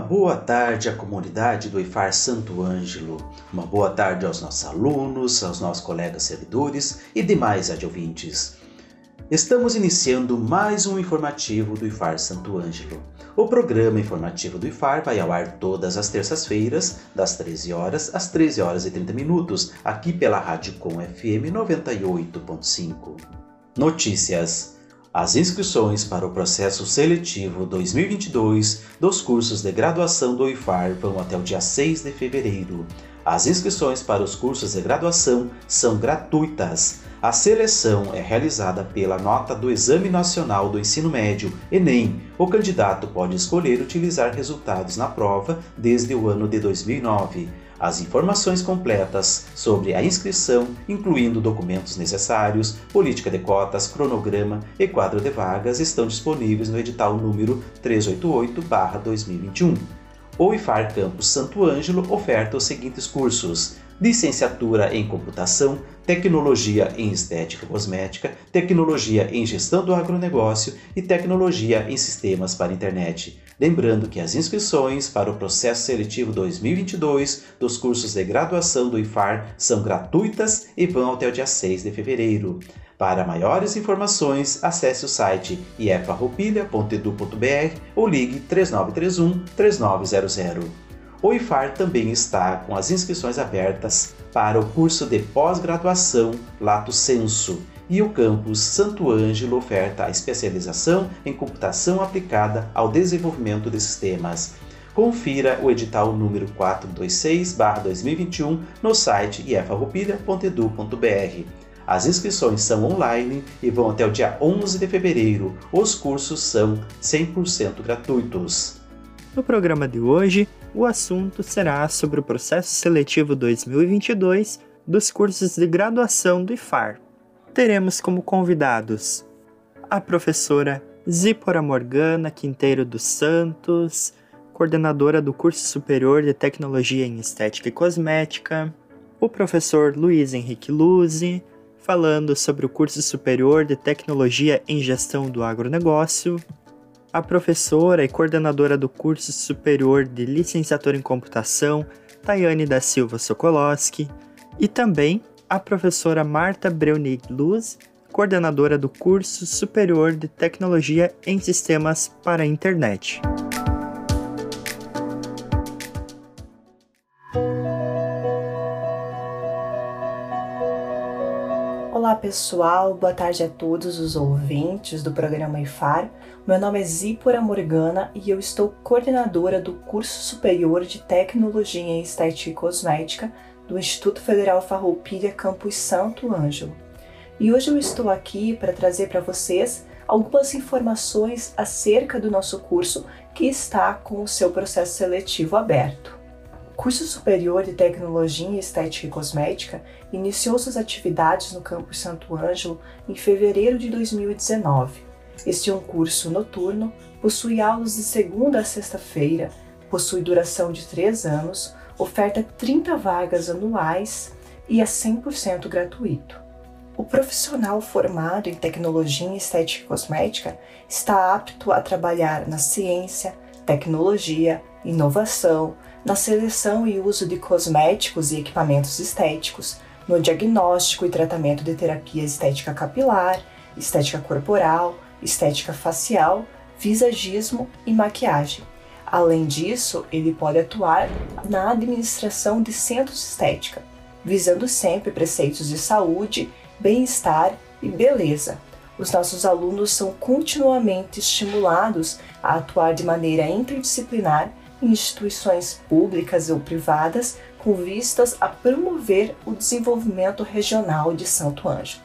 Boa tarde à comunidade do IFAR Santo Ângelo. Uma boa tarde aos nossos alunos, aos nossos colegas servidores e demais adjuvintes. Estamos iniciando mais um informativo do IFAR Santo Ângelo. O programa informativo do IFAR vai ao ar todas as terças-feiras, das 13 horas às 13 horas e 30 minutos, aqui pela Rádio Com FM 98.5. Notícias. As inscrições para o processo seletivo 2022 dos cursos de graduação do IFAR vão até o dia 6 de fevereiro. As inscrições para os cursos de graduação são gratuitas. A seleção é realizada pela nota do Exame Nacional do Ensino Médio, Enem. O candidato pode escolher utilizar resultados na prova desde o ano de 2009. As informações completas sobre a inscrição, incluindo documentos necessários, política de cotas, cronograma e quadro de vagas, estão disponíveis no edital número 388-2021. O IFAR Campus Santo Ângelo oferta os seguintes cursos: licenciatura em computação, tecnologia em estética cosmética, tecnologia em gestão do agronegócio e tecnologia em sistemas para internet. Lembrando que as inscrições para o processo seletivo 2022 dos cursos de graduação do IFAR são gratuitas e vão até o dia 6 de fevereiro. Para maiores informações, acesse o site iefarroupilha.edu.br ou ligue 3931 3900. O IFAR também está com as inscrições abertas para o curso de pós-graduação Lato Senso e o campus Santo Ângelo oferta a especialização em computação aplicada ao desenvolvimento de sistemas. Confira o edital número 426/2021 no site iefarroupilha.edu.br. As inscrições são online e vão até o dia 11 de fevereiro. Os cursos são 100% gratuitos. No programa de hoje, o assunto será sobre o processo seletivo 2022 dos cursos de graduação do IFAR. Teremos como convidados a professora Zípora Morgana Quinteiro dos Santos, coordenadora do curso superior de Tecnologia em Estética e Cosmética, o professor Luiz Henrique Luzi, falando sobre o curso superior de Tecnologia em Gestão do Agronegócio, a professora e coordenadora do curso superior de Licenciatura em Computação, Tayane da Silva Sokolowski, e também a professora Marta Breunig Luz, coordenadora do curso superior de Tecnologia em Sistemas para a Internet. Olá pessoal, boa tarde a todos os ouvintes do programa IFAR. Meu nome é Zípora Morgana e eu estou coordenadora do curso superior de Tecnologia em Estética e Cosmética do Instituto Federal Farroupilha Campus Santo Ângelo. E hoje eu estou aqui para trazer para vocês algumas informações acerca do nosso curso que está com o seu processo seletivo aberto curso superior de Tecnologia em Estética e Cosmética iniciou suas atividades no campus Santo Ângelo em fevereiro de 2019. Este é um curso noturno, possui aulas de segunda a sexta-feira, possui duração de três anos, oferta 30 vagas anuais e é 100% gratuito. O profissional formado em tecnologia em estética e cosmética está apto a trabalhar na ciência, tecnologia, inovação, na seleção e uso de cosméticos e equipamentos estéticos, no diagnóstico e tratamento de terapia estética capilar, estética corporal, estética facial, visagismo e maquiagem. Além disso, ele pode atuar na administração de centros de estética, visando sempre preceitos de saúde, bem-estar e beleza. Os nossos alunos são continuamente estimulados a atuar de maneira interdisciplinar em instituições públicas ou privadas com vistas a promover o desenvolvimento regional de Santo Ângelo.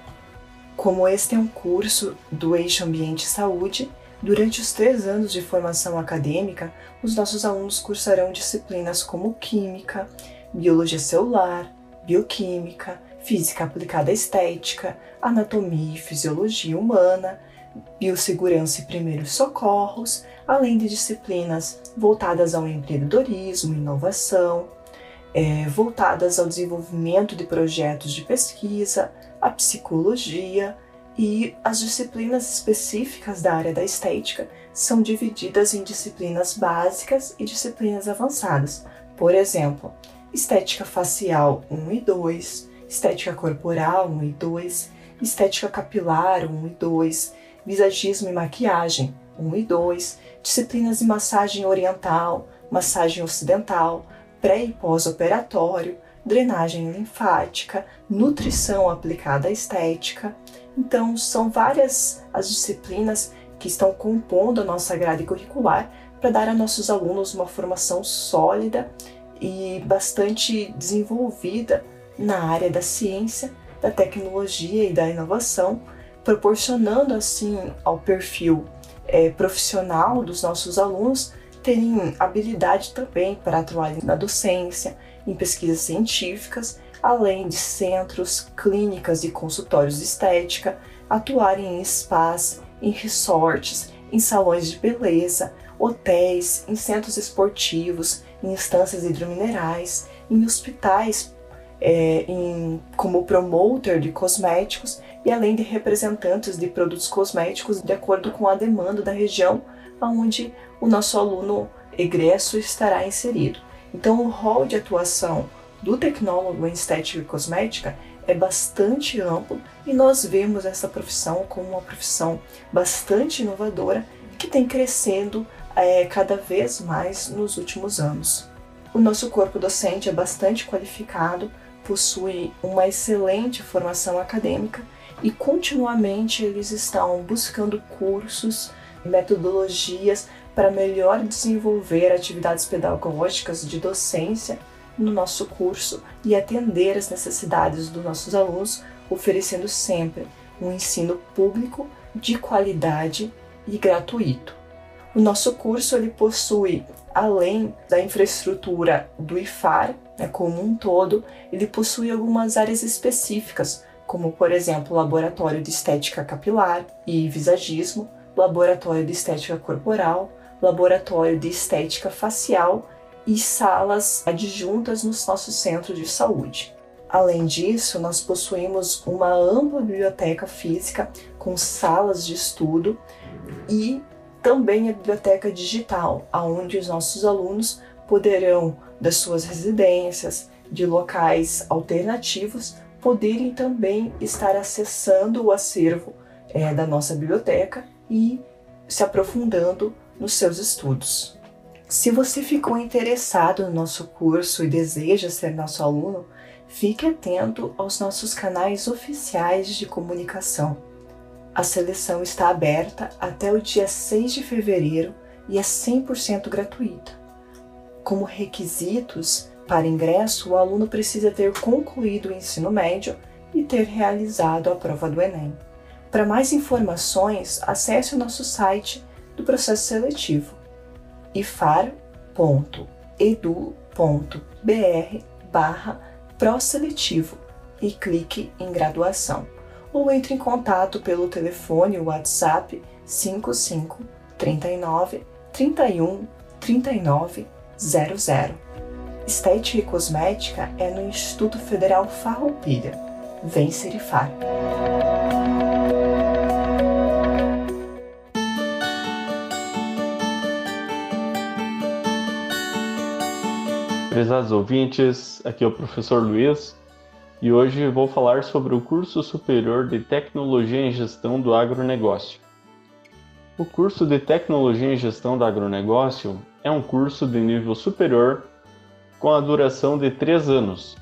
Como este é um curso do Eixo Ambiente e Saúde, durante os três anos de formação acadêmica, os nossos alunos cursarão disciplinas como Química, Biologia Celular, Bioquímica, Física Aplicada à Estética, Anatomia e Fisiologia Humana, Biossegurança e Primeiros Socorros, além de disciplinas voltadas ao empreendedorismo, inovação, é, voltadas ao desenvolvimento de projetos de pesquisa, a psicologia e as disciplinas específicas da área da estética são divididas em disciplinas básicas e disciplinas avançadas. Por exemplo, estética facial 1 e 2, estética corporal 1 e 2, estética capilar 1 e 2, visagismo e maquiagem 1 e 2, disciplinas de massagem oriental, massagem ocidental, pré e pós-operatório, drenagem linfática, nutrição aplicada à estética. Então, são várias as disciplinas que estão compondo a nossa grade curricular para dar a nossos alunos uma formação sólida e bastante desenvolvida na área da ciência, da tecnologia e da inovação, proporcionando assim ao perfil é, profissional dos nossos alunos terem habilidade também para atuar na docência, em pesquisas científicas, além de centros, clínicas e consultórios de estética, atuarem em spas, em resorts, em salões de beleza, hotéis, em centros esportivos, em instâncias hidrominerais, em hospitais, é, em, como promoter de cosméticos e além de representantes de produtos cosméticos de acordo com a demanda da região onde o nosso aluno egresso estará inserido. Então, o rol de atuação do tecnólogo em estética e cosmética é bastante amplo e nós vemos essa profissão como uma profissão bastante inovadora que tem crescendo é, cada vez mais nos últimos anos. O nosso corpo docente é bastante qualificado, possui uma excelente formação acadêmica e continuamente eles estão buscando cursos, metodologias para melhor desenvolver atividades pedagógicas de docência no nosso curso e atender às necessidades dos nossos alunos, oferecendo sempre um ensino público de qualidade e gratuito. O nosso curso ele possui, além da infraestrutura do IFAR, né, como um todo, ele possui algumas áreas específicas, como por exemplo o laboratório de estética capilar e visagismo, laboratório de estética corporal, laboratório de estética facial e salas adjuntas nos nossos centros de saúde. Além disso, nós possuímos uma ampla biblioteca física com salas de estudo e também a biblioteca digital, onde os nossos alunos poderão, das suas residências, de locais alternativos, poderem também estar acessando o acervo é, da nossa biblioteca e se aprofundando nos seus estudos. Se você ficou interessado no nosso curso e deseja ser nosso aluno, fique atento aos nossos canais oficiais de comunicação. A seleção está aberta até o dia 6 de fevereiro e é 100% gratuita. Como requisitos para ingresso, o aluno precisa ter concluído o ensino médio e ter realizado a prova do Enem. Para mais informações, acesse o nosso site do processo seletivo ifar.edu.br barra proseletivo e clique em graduação ou entre em contato pelo telefone WhatsApp 55 39 31 39 00. Estética e Cosmética é no Instituto Federal Farroupilha. Vem Serifar. Prezados ouvintes, aqui é o professor Luiz e hoje vou falar sobre o curso superior de Tecnologia em Gestão do Agronegócio. O curso de Tecnologia em Gestão do Agronegócio é um curso de nível superior com a duração de três anos.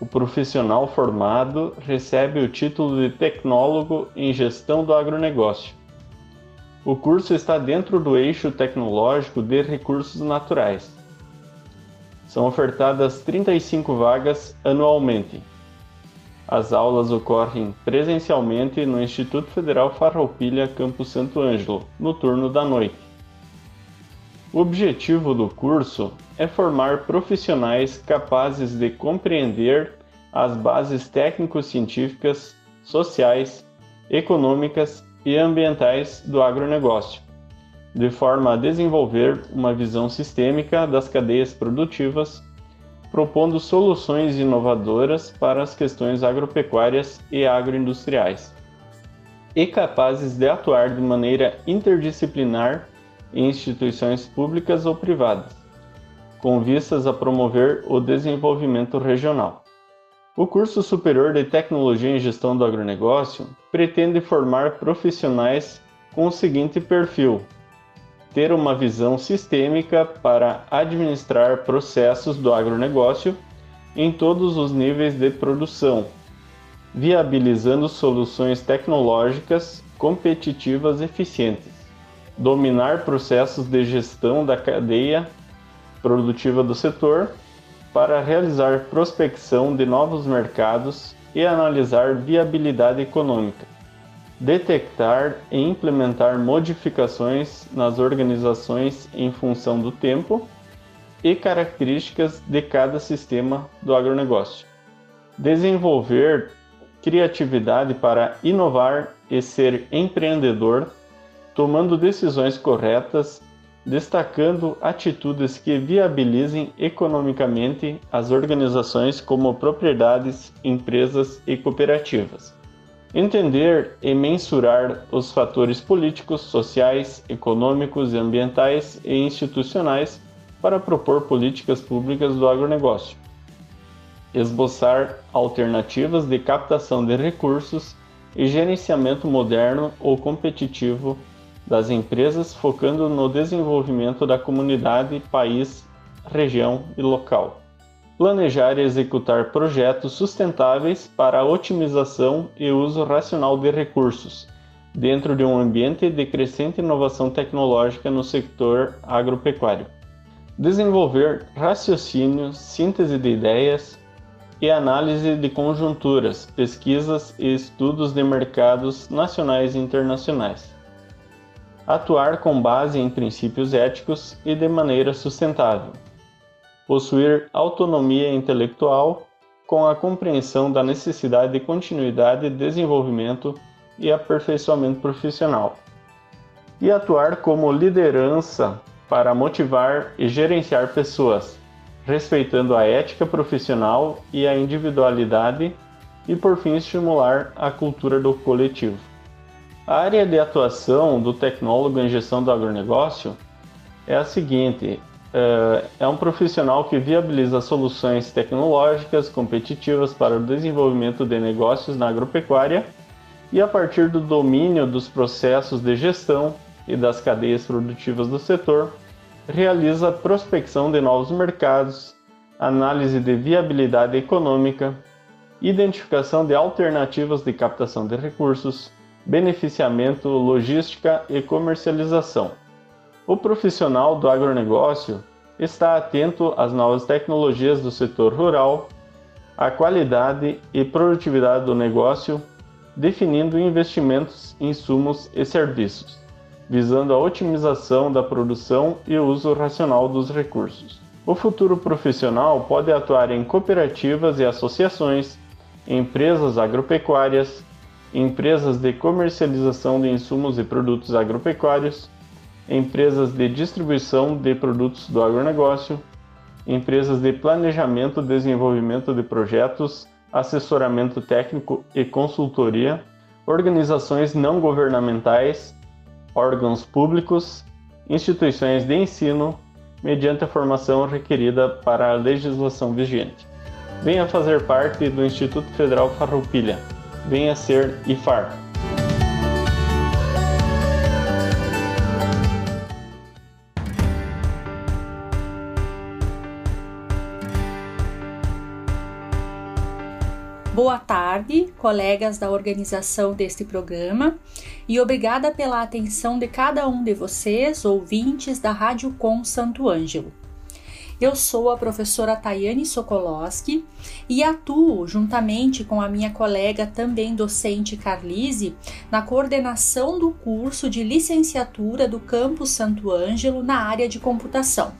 O profissional formado recebe o título de Tecnólogo em Gestão do Agronegócio. O curso está dentro do eixo tecnológico de recursos naturais são ofertadas 35 vagas anualmente. As aulas ocorrem presencialmente no Instituto Federal Farroupilha, Campus Santo Ângelo, no turno da noite. O objetivo do curso é formar profissionais capazes de compreender as bases técnico-científicas, sociais, econômicas e ambientais do agronegócio, de forma a desenvolver uma visão sistêmica das cadeias produtivas propondo soluções inovadoras para as questões agropecuárias e agroindustriais, e capazes de atuar de maneira interdisciplinar em instituições públicas ou privadas, com vistas a promover o desenvolvimento regional. O curso superior de Tecnologia em Gestão do Agronegócio pretende formar profissionais com o seguinte perfil: ter uma visão sistêmica para administrar processos do agronegócio em todos os níveis de produção, viabilizando soluções tecnológicas competitivas eficientes, dominar processos de gestão da cadeia produtiva do setor para realizar prospecção de novos mercados e analisar viabilidade econômica detectar e implementar modificações nas organizações em função do tempo e características de cada sistema do agronegócio. Desenvolver criatividade para inovar e ser empreendedor, tomando decisões corretas, destacando atitudes que viabilizem economicamente as organizações como propriedades, empresas e cooperativas Entender e mensurar os fatores políticos, sociais, econômicos, ambientais e institucionais para propor políticas públicas do agronegócio. Esboçar alternativas de captação de recursos e gerenciamento moderno ou competitivo das empresas, focando no desenvolvimento da comunidade, país, região e local planejar e executar projetos sustentáveis para a otimização e uso racional de recursos, dentro de um ambiente de crescente inovação tecnológica no setor agropecuário. Desenvolver raciocínio, síntese de ideias e análise de conjunturas, pesquisas e estudos de mercados nacionais e internacionais. Atuar com base em princípios éticos e de maneira sustentável possuir autonomia intelectual com a compreensão da necessidade de continuidade, desenvolvimento e aperfeiçoamento profissional, e atuar como liderança para motivar e gerenciar pessoas, respeitando a ética profissional e a individualidade, e por fim estimular a cultura do coletivo. A área de atuação do tecnólogo em gestão do agronegócio é a seguinte: é, é um profissional que viabiliza soluções tecnológicas competitivas para o desenvolvimento de negócios na agropecuária e, a partir do domínio dos processos de gestão e das cadeias produtivas do setor, realiza prospecção de novos mercados, análise de viabilidade econômica, identificação de alternativas de captação de recursos, beneficiamento, logística e comercialização. O profissional do agronegócio está atento às novas tecnologias do setor rural, à qualidade e produtividade do negócio, definindo investimentos, insumos e serviços, visando a otimização da produção e o uso racional dos recursos. O futuro profissional pode atuar em cooperativas e associações, empresas agropecuárias, empresas de comercialização de insumos e produtos agropecuários, empresas de distribuição de produtos do agronegócio, empresas de planejamento desenvolvimento de projetos, assessoramento técnico e consultoria, organizações não governamentais, órgãos públicos, instituições de ensino, mediante a formação requerida para a legislação vigente. Venha fazer parte do Instituto Federal Farroupilha. Venha ser IFAR. Boa tarde, colegas da organização deste programa, e obrigada pela atenção de cada um de vocês, ouvintes da Rádio Com Santo Ângelo. Eu sou a professora Tayane Sokolowski e atuo juntamente com a minha colega também docente Carlise na coordenação do curso de licenciatura do campus Santo Ângelo na área de computação.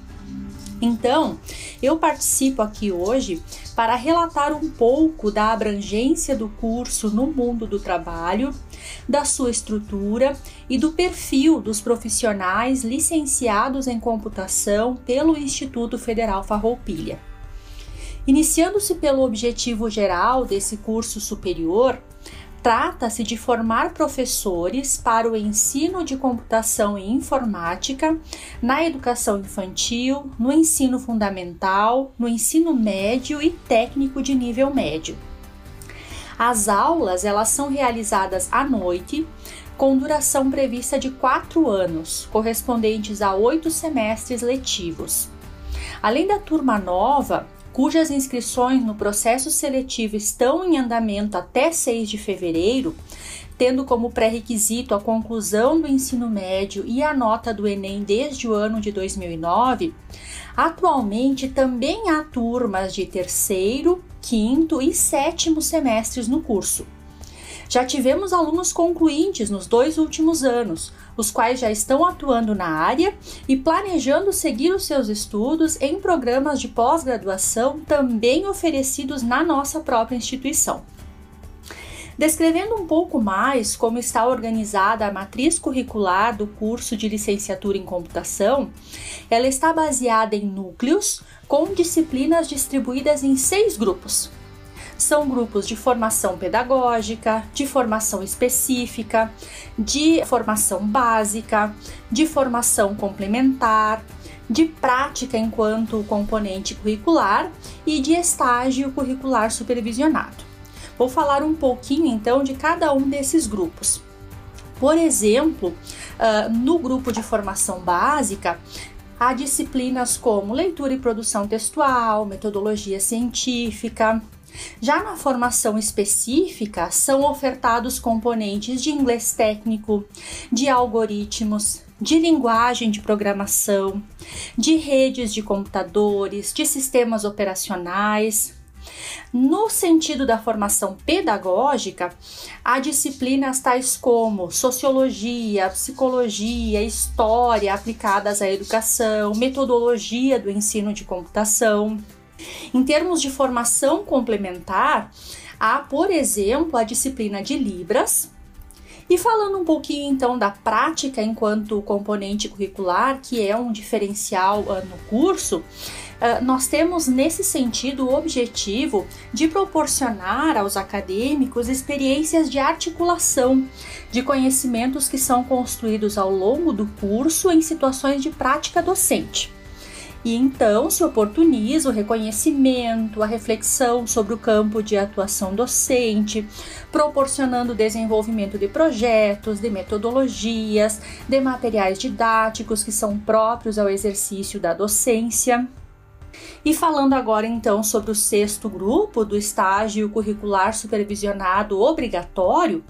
Então, eu participo aqui hoje para relatar um pouco da abrangência do curso no mundo do trabalho, da sua estrutura e do perfil dos profissionais licenciados em computação pelo Instituto Federal Farroupilha. Iniciando-se pelo objetivo geral desse curso superior, Trata-se de formar professores para o ensino de computação e informática na educação infantil, no ensino fundamental, no ensino médio e técnico de nível médio. As aulas elas são realizadas à noite, com duração prevista de quatro anos, correspondentes a oito semestres letivos. Além da turma nova, cujas inscrições no processo seletivo estão em andamento até 6 de fevereiro, tendo como pré-requisito a conclusão do ensino médio e a nota do Enem desde o ano de 2009, atualmente também há turmas de terceiro, quinto e sétimo semestres no curso. Já tivemos alunos concluintes nos dois últimos anos, os quais já estão atuando na área e planejando seguir os seus estudos em programas de pós-graduação também oferecidos na nossa própria instituição. Descrevendo um pouco mais como está organizada a matriz curricular do curso de licenciatura em computação, ela está baseada em núcleos com disciplinas distribuídas em seis grupos, são grupos de formação pedagógica, de formação específica, de formação básica, de formação complementar, de prática enquanto componente curricular e de estágio curricular supervisionado. Vou falar um pouquinho então de cada um desses grupos. Por exemplo, uh, no grupo de formação básica, há disciplinas como leitura e produção textual, metodologia científica, já na formação específica, são ofertados componentes de inglês técnico, de algoritmos, de linguagem de programação, de redes de computadores, de sistemas operacionais. No sentido da formação pedagógica, há disciplinas tais como sociologia, psicologia, história aplicadas à educação, metodologia do ensino de computação. Em termos de formação complementar, há, por exemplo, a disciplina de Libras. E falando um pouquinho então da prática enquanto componente curricular, que é um diferencial uh, no curso, Uh, nós temos nesse sentido o objetivo de proporcionar aos acadêmicos experiências de articulação de conhecimentos que são construídos ao longo do curso em situações de prática docente. E então se oportuniza o reconhecimento, a reflexão sobre o campo de atuação docente, proporcionando o desenvolvimento de projetos, de metodologias, de materiais didáticos que são próprios ao exercício da docência. E falando agora então sobre o sexto grupo do estágio curricular supervisionado obrigatório,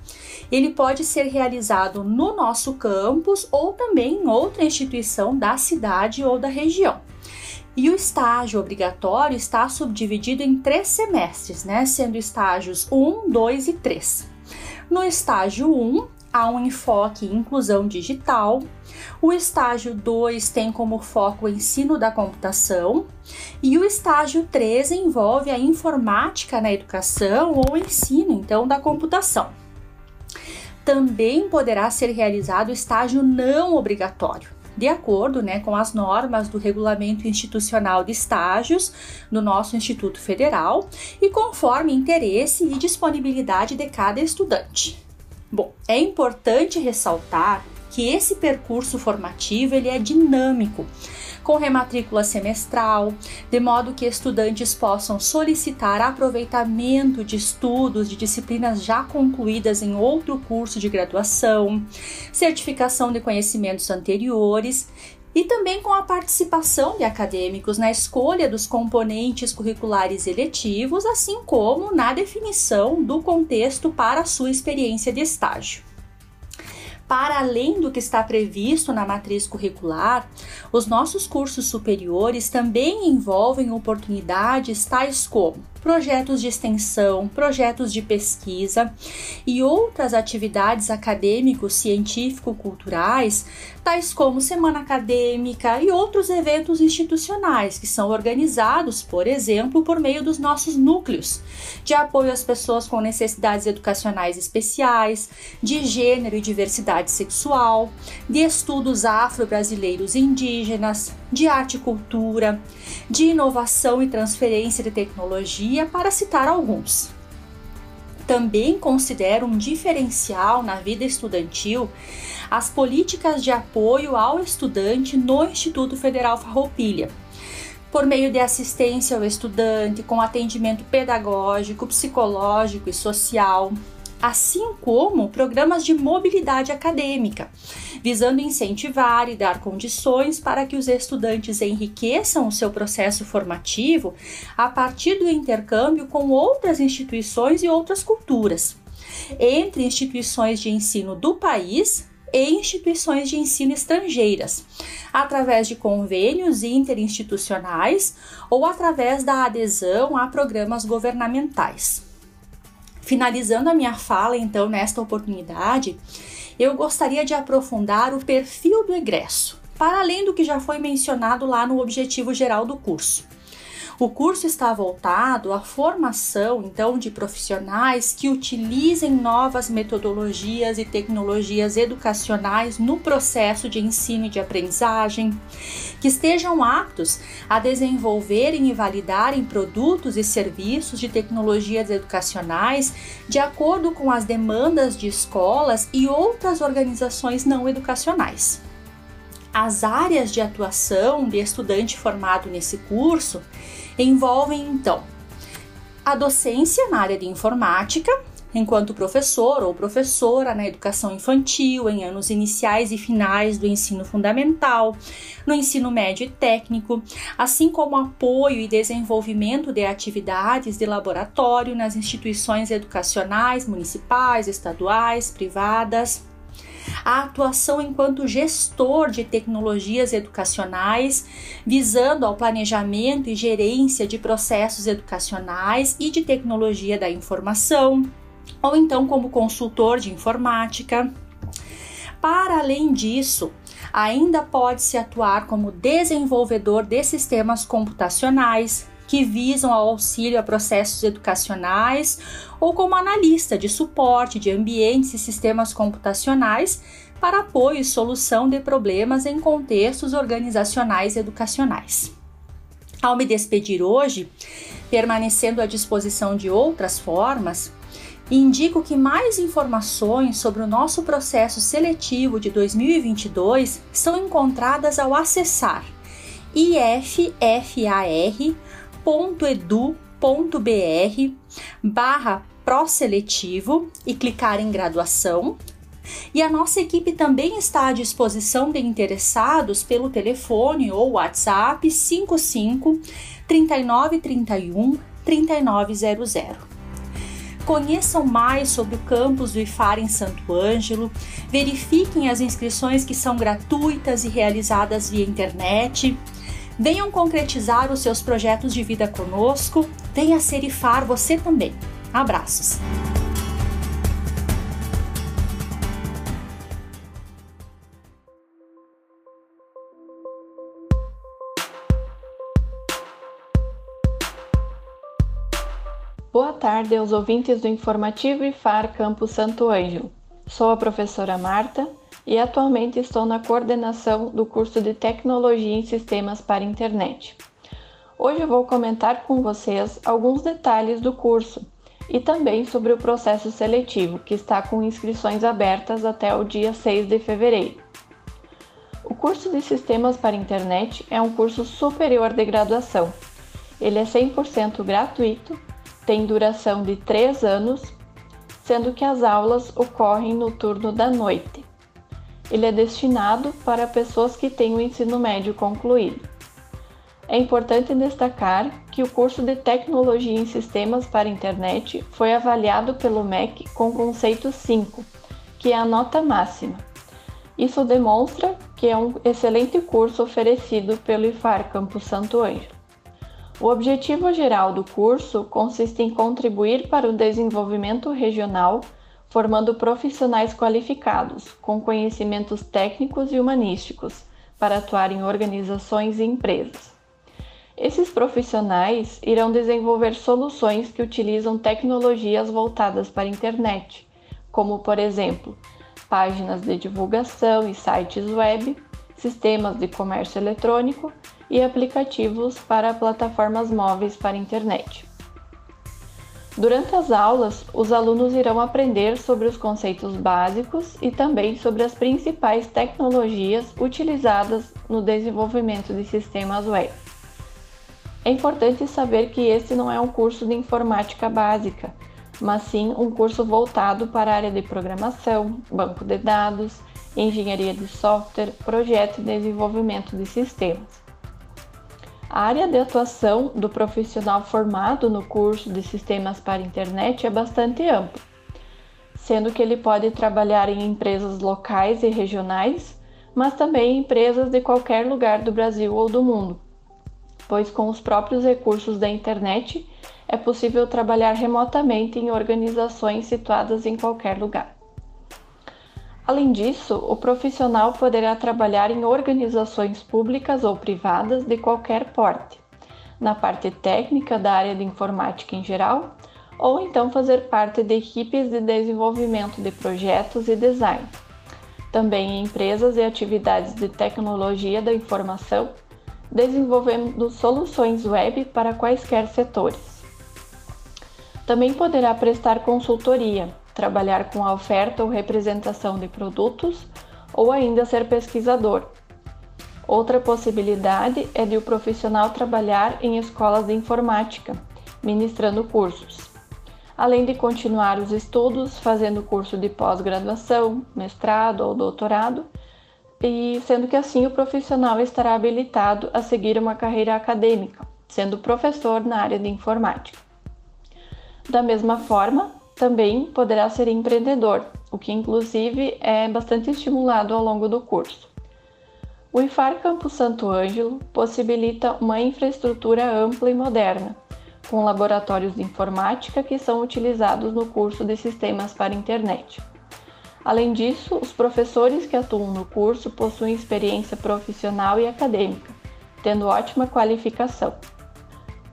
ele pode ser realizado no nosso campus ou também em outra instituição da cidade ou da região. E o estágio obrigatório está subdividido em três semestres, né? Sendo estágios 1, 2 e 3. No estágio 1, há um enfoque em inclusão digital. O estágio 2 tem como foco o ensino da computação. E o estágio 3 envolve a informática na educação ou ensino, então, da computação. Também poderá ser realizado estágio não obrigatório de acordo né, com as normas do Regulamento Institucional de Estágios do nosso Instituto Federal e conforme interesse e disponibilidade de cada estudante. Bom, é importante ressaltar que esse percurso formativo ele é dinâmico com rematrícula semestral, de modo que estudantes possam solicitar aproveitamento de estudos de disciplinas já concluídas em outro curso de graduação, certificação de conhecimentos anteriores e também com a participação de acadêmicos na escolha dos componentes curriculares eletivos, assim como na definição do contexto para a sua experiência de estágio. Para além do que está previsto na matriz curricular, os nossos cursos superiores também envolvem oportunidades tais como projetos de extensão, projetos de pesquisa e outras atividades acadêmicos, científico-culturais, tais como semana acadêmica e outros eventos institucionais que são organizados, por exemplo, por meio dos nossos núcleos de apoio às pessoas com necessidades educacionais especiais, de gênero e diversidade sexual, de estudos afro-brasileiros e indígenas, de arte e cultura, de inovação e transferência de tecnologia, para citar alguns. Também considero um diferencial na vida estudantil as políticas de apoio ao estudante no Instituto Federal Farroupilha, por meio de assistência ao estudante, com atendimento pedagógico, psicológico e social, assim como programas de mobilidade acadêmica, visando incentivar e dar condições para que os estudantes enriqueçam o seu processo formativo a partir do intercâmbio com outras instituições e outras culturas, entre instituições de ensino do país e instituições de ensino estrangeiras, através de convênios interinstitucionais ou através da adesão a programas governamentais. Finalizando a minha fala, então, nesta oportunidade, eu gostaria de aprofundar o perfil do egresso, para além do que já foi mencionado lá no objetivo geral do curso. O curso está voltado à formação, então, de profissionais que utilizem novas metodologias e tecnologias educacionais no processo de ensino e de aprendizagem, que estejam aptos a desenvolverem e validarem produtos e serviços de tecnologias educacionais de acordo com as demandas de escolas e outras organizações não educacionais. As áreas de atuação de estudante formado nesse curso envolvem então a docência na área de informática, enquanto professor ou professora na educação infantil, em anos iniciais e finais do ensino fundamental, no ensino médio e técnico, assim como apoio e desenvolvimento de atividades de laboratório nas instituições educacionais municipais, estaduais, privadas a atuação enquanto gestor de tecnologias educacionais, visando ao planejamento e gerência de processos educacionais e de tecnologia da informação, ou então como consultor de informática. Para além disso, ainda pode-se atuar como desenvolvedor de sistemas computacionais, que visam ao auxílio a processos educacionais ou como analista de suporte de ambientes e sistemas computacionais para apoio e solução de problemas em contextos organizacionais e educacionais. Ao me despedir hoje, permanecendo à disposição de outras formas, indico que mais informações sobre o nosso processo seletivo de 2022 são encontradas ao acessar ifar.com edu.br barra pró-seletivo e clicar em graduação. E a nossa equipe também está à disposição de interessados pelo telefone ou WhatsApp 55 3931 3900. Conheçam mais sobre o campus do IFAR em Santo Ângelo, verifiquem as inscrições que são gratuitas e realizadas via internet Venham concretizar os seus projetos de vida conosco. Venha ser IFAR você também. Abraços! Boa tarde aos ouvintes do Informativo IFAR Campus Santo Ângelo. Sou a professora Marta e atualmente estou na coordenação do curso de Tecnologia em Sistemas para Internet. Hoje vou comentar com vocês alguns detalhes do curso e também sobre o processo seletivo, que está com inscrições abertas até o dia 6 de fevereiro. O curso de Sistemas para Internet é um curso superior de graduação. Ele é 100% gratuito, tem duração de 3 anos, sendo que as aulas ocorrem no turno da noite ele é destinado para pessoas que têm o ensino médio concluído. É importante destacar que o curso de Tecnologia em Sistemas para Internet foi avaliado pelo MEC com conceito 5, que é a nota máxima, Isso demonstra que é um excelente curso oferecido pelo IFAR Campus Santo Ângelo. O objetivo geral do curso consiste em contribuir para o desenvolvimento regional, formando profissionais qualificados, com conhecimentos técnicos e humanísticos, para atuar em organizações e empresas. Esses profissionais irão desenvolver soluções que utilizam tecnologias voltadas para a internet, como, por exemplo, páginas de divulgação e sites web, sistemas de comércio eletrônico e aplicativos para plataformas móveis para a internet. Durante as aulas, os alunos irão aprender sobre os conceitos básicos e também sobre as principais tecnologias utilizadas no desenvolvimento de sistemas web. É importante saber que este não é um curso de informática básica, mas sim um curso voltado para a área de programação, banco de dados, engenharia de software, projeto e desenvolvimento de sistemas. A área de atuação do profissional formado no curso de Sistemas para Internet é bastante ampla, sendo que ele pode trabalhar em empresas locais e regionais, mas também em empresas de qualquer lugar do Brasil ou do mundo, pois com os próprios recursos da internet é possível trabalhar remotamente em organizações situadas em qualquer lugar. Além disso, o profissional poderá trabalhar em organizações públicas ou privadas de qualquer porte, na parte técnica da área de informática em geral, ou então fazer parte de equipes de desenvolvimento de projetos e design. Também em empresas e atividades de tecnologia da informação, desenvolvendo soluções web para quaisquer setores. Também poderá prestar consultoria, trabalhar com a oferta ou representação de produtos ou ainda ser pesquisador. Outra possibilidade é de o profissional trabalhar em escolas de informática, ministrando cursos, além de continuar os estudos fazendo curso de pós-graduação, mestrado ou doutorado, e sendo que assim o profissional estará habilitado a seguir uma carreira acadêmica, sendo professor na área de informática. Da mesma forma, também poderá ser empreendedor, o que inclusive é bastante estimulado ao longo do curso. O IFAR Campus Santo Ângelo possibilita uma infraestrutura ampla e moderna, com laboratórios de informática que são utilizados no curso de Sistemas para Internet. Além disso, os professores que atuam no curso possuem experiência profissional e acadêmica, tendo ótima qualificação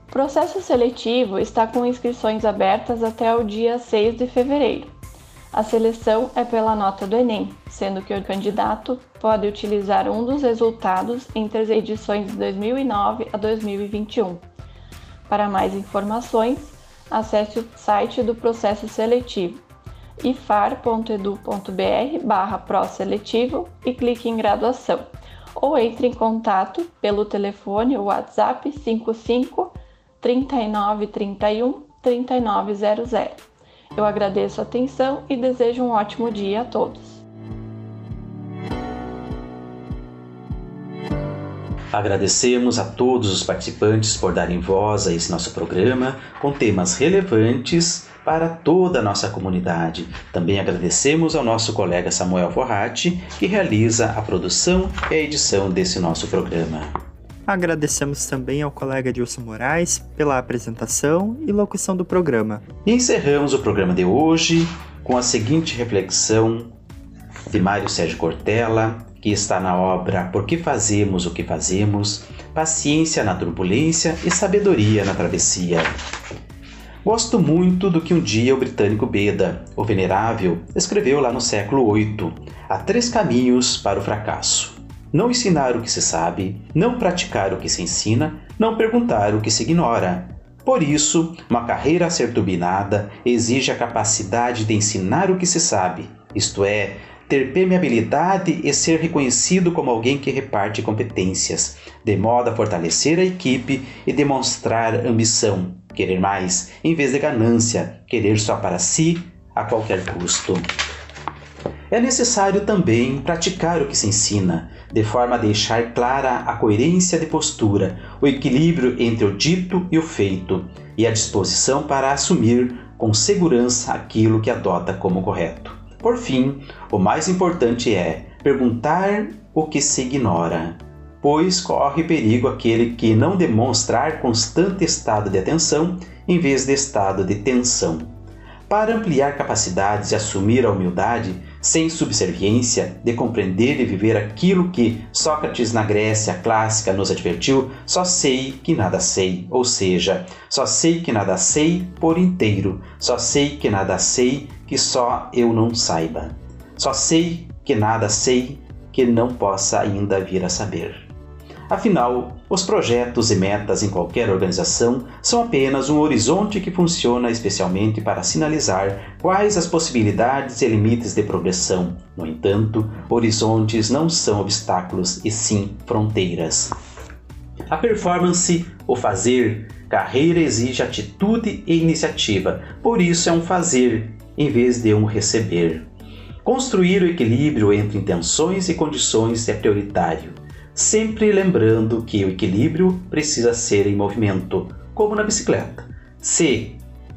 processo seletivo está com inscrições abertas até o dia 6 de fevereiro. A seleção é pela nota do Enem, sendo que o candidato pode utilizar um dos resultados entre as edições de 2009 a 2021. Para mais informações, acesse o site do processo seletivo ifar.edu.br barra pró-seletivo e clique em graduação, ou entre em contato pelo telefone ou WhatsApp 55 3931 3900. Eu agradeço a atenção e desejo um ótimo dia a todos. Agradecemos a todos os participantes por darem voz a esse nosso programa com temas relevantes para toda a nossa comunidade. Também agradecemos ao nosso colega Samuel Forratti, que realiza a produção e a edição desse nosso programa. Agradecemos também ao colega Dilson Moraes pela apresentação e locução do programa. E encerramos o programa de hoje com a seguinte reflexão de Mário Sérgio Cortella, que está na obra Por que Fazemos o que Fazemos? Paciência na Turbulência e Sabedoria na Travessia. Gosto muito do que um dia o britânico Beda, o Venerável, escreveu lá no século VIII: Há três caminhos para o fracasso não ensinar o que se sabe, não praticar o que se ensina, não perguntar o que se ignora. Por isso, uma carreira a ser turbinada exige a capacidade de ensinar o que se sabe, isto é, ter permeabilidade e ser reconhecido como alguém que reparte competências, de modo a fortalecer a equipe e demonstrar ambição, querer mais, em vez de ganância, querer só para si a qualquer custo. É necessário também praticar o que se ensina, de forma a deixar clara a coerência de postura, o equilíbrio entre o dito e o feito, e a disposição para assumir com segurança aquilo que adota como correto. Por fim, o mais importante é perguntar o que se ignora, pois corre perigo aquele que não demonstrar constante estado de atenção em vez de estado de tensão. Para ampliar capacidades e assumir a humildade, sem subserviência, de compreender e viver aquilo que Sócrates na Grécia clássica nos advertiu, só sei que nada sei, ou seja, só sei que nada sei por inteiro, só sei que nada sei que só eu não saiba. Só sei que nada sei que não possa ainda vir a saber. Afinal, os projetos e metas em qualquer organização são apenas um horizonte que funciona especialmente para sinalizar quais as possibilidades e limites de progressão. No entanto, horizontes não são obstáculos e sim fronteiras. A performance, o fazer, carreira exige atitude e iniciativa, por isso é um fazer em vez de um receber. Construir o equilíbrio entre intenções e condições é prioritário sempre lembrando que o equilíbrio precisa ser em movimento, como na bicicleta. C.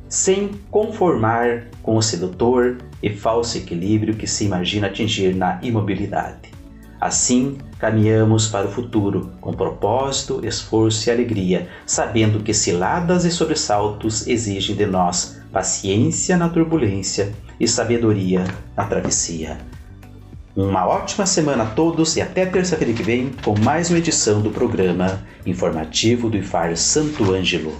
Sem conformar com o sedutor e falso equilíbrio que se imagina atingir na imobilidade. Assim, caminhamos para o futuro com propósito, esforço e alegria, sabendo que ciladas e sobressaltos exigem de nós paciência na turbulência e sabedoria na travessia. Uma ótima semana a todos e até terça-feira que vem com mais uma edição do programa informativo do IFAR Santo Ângelo.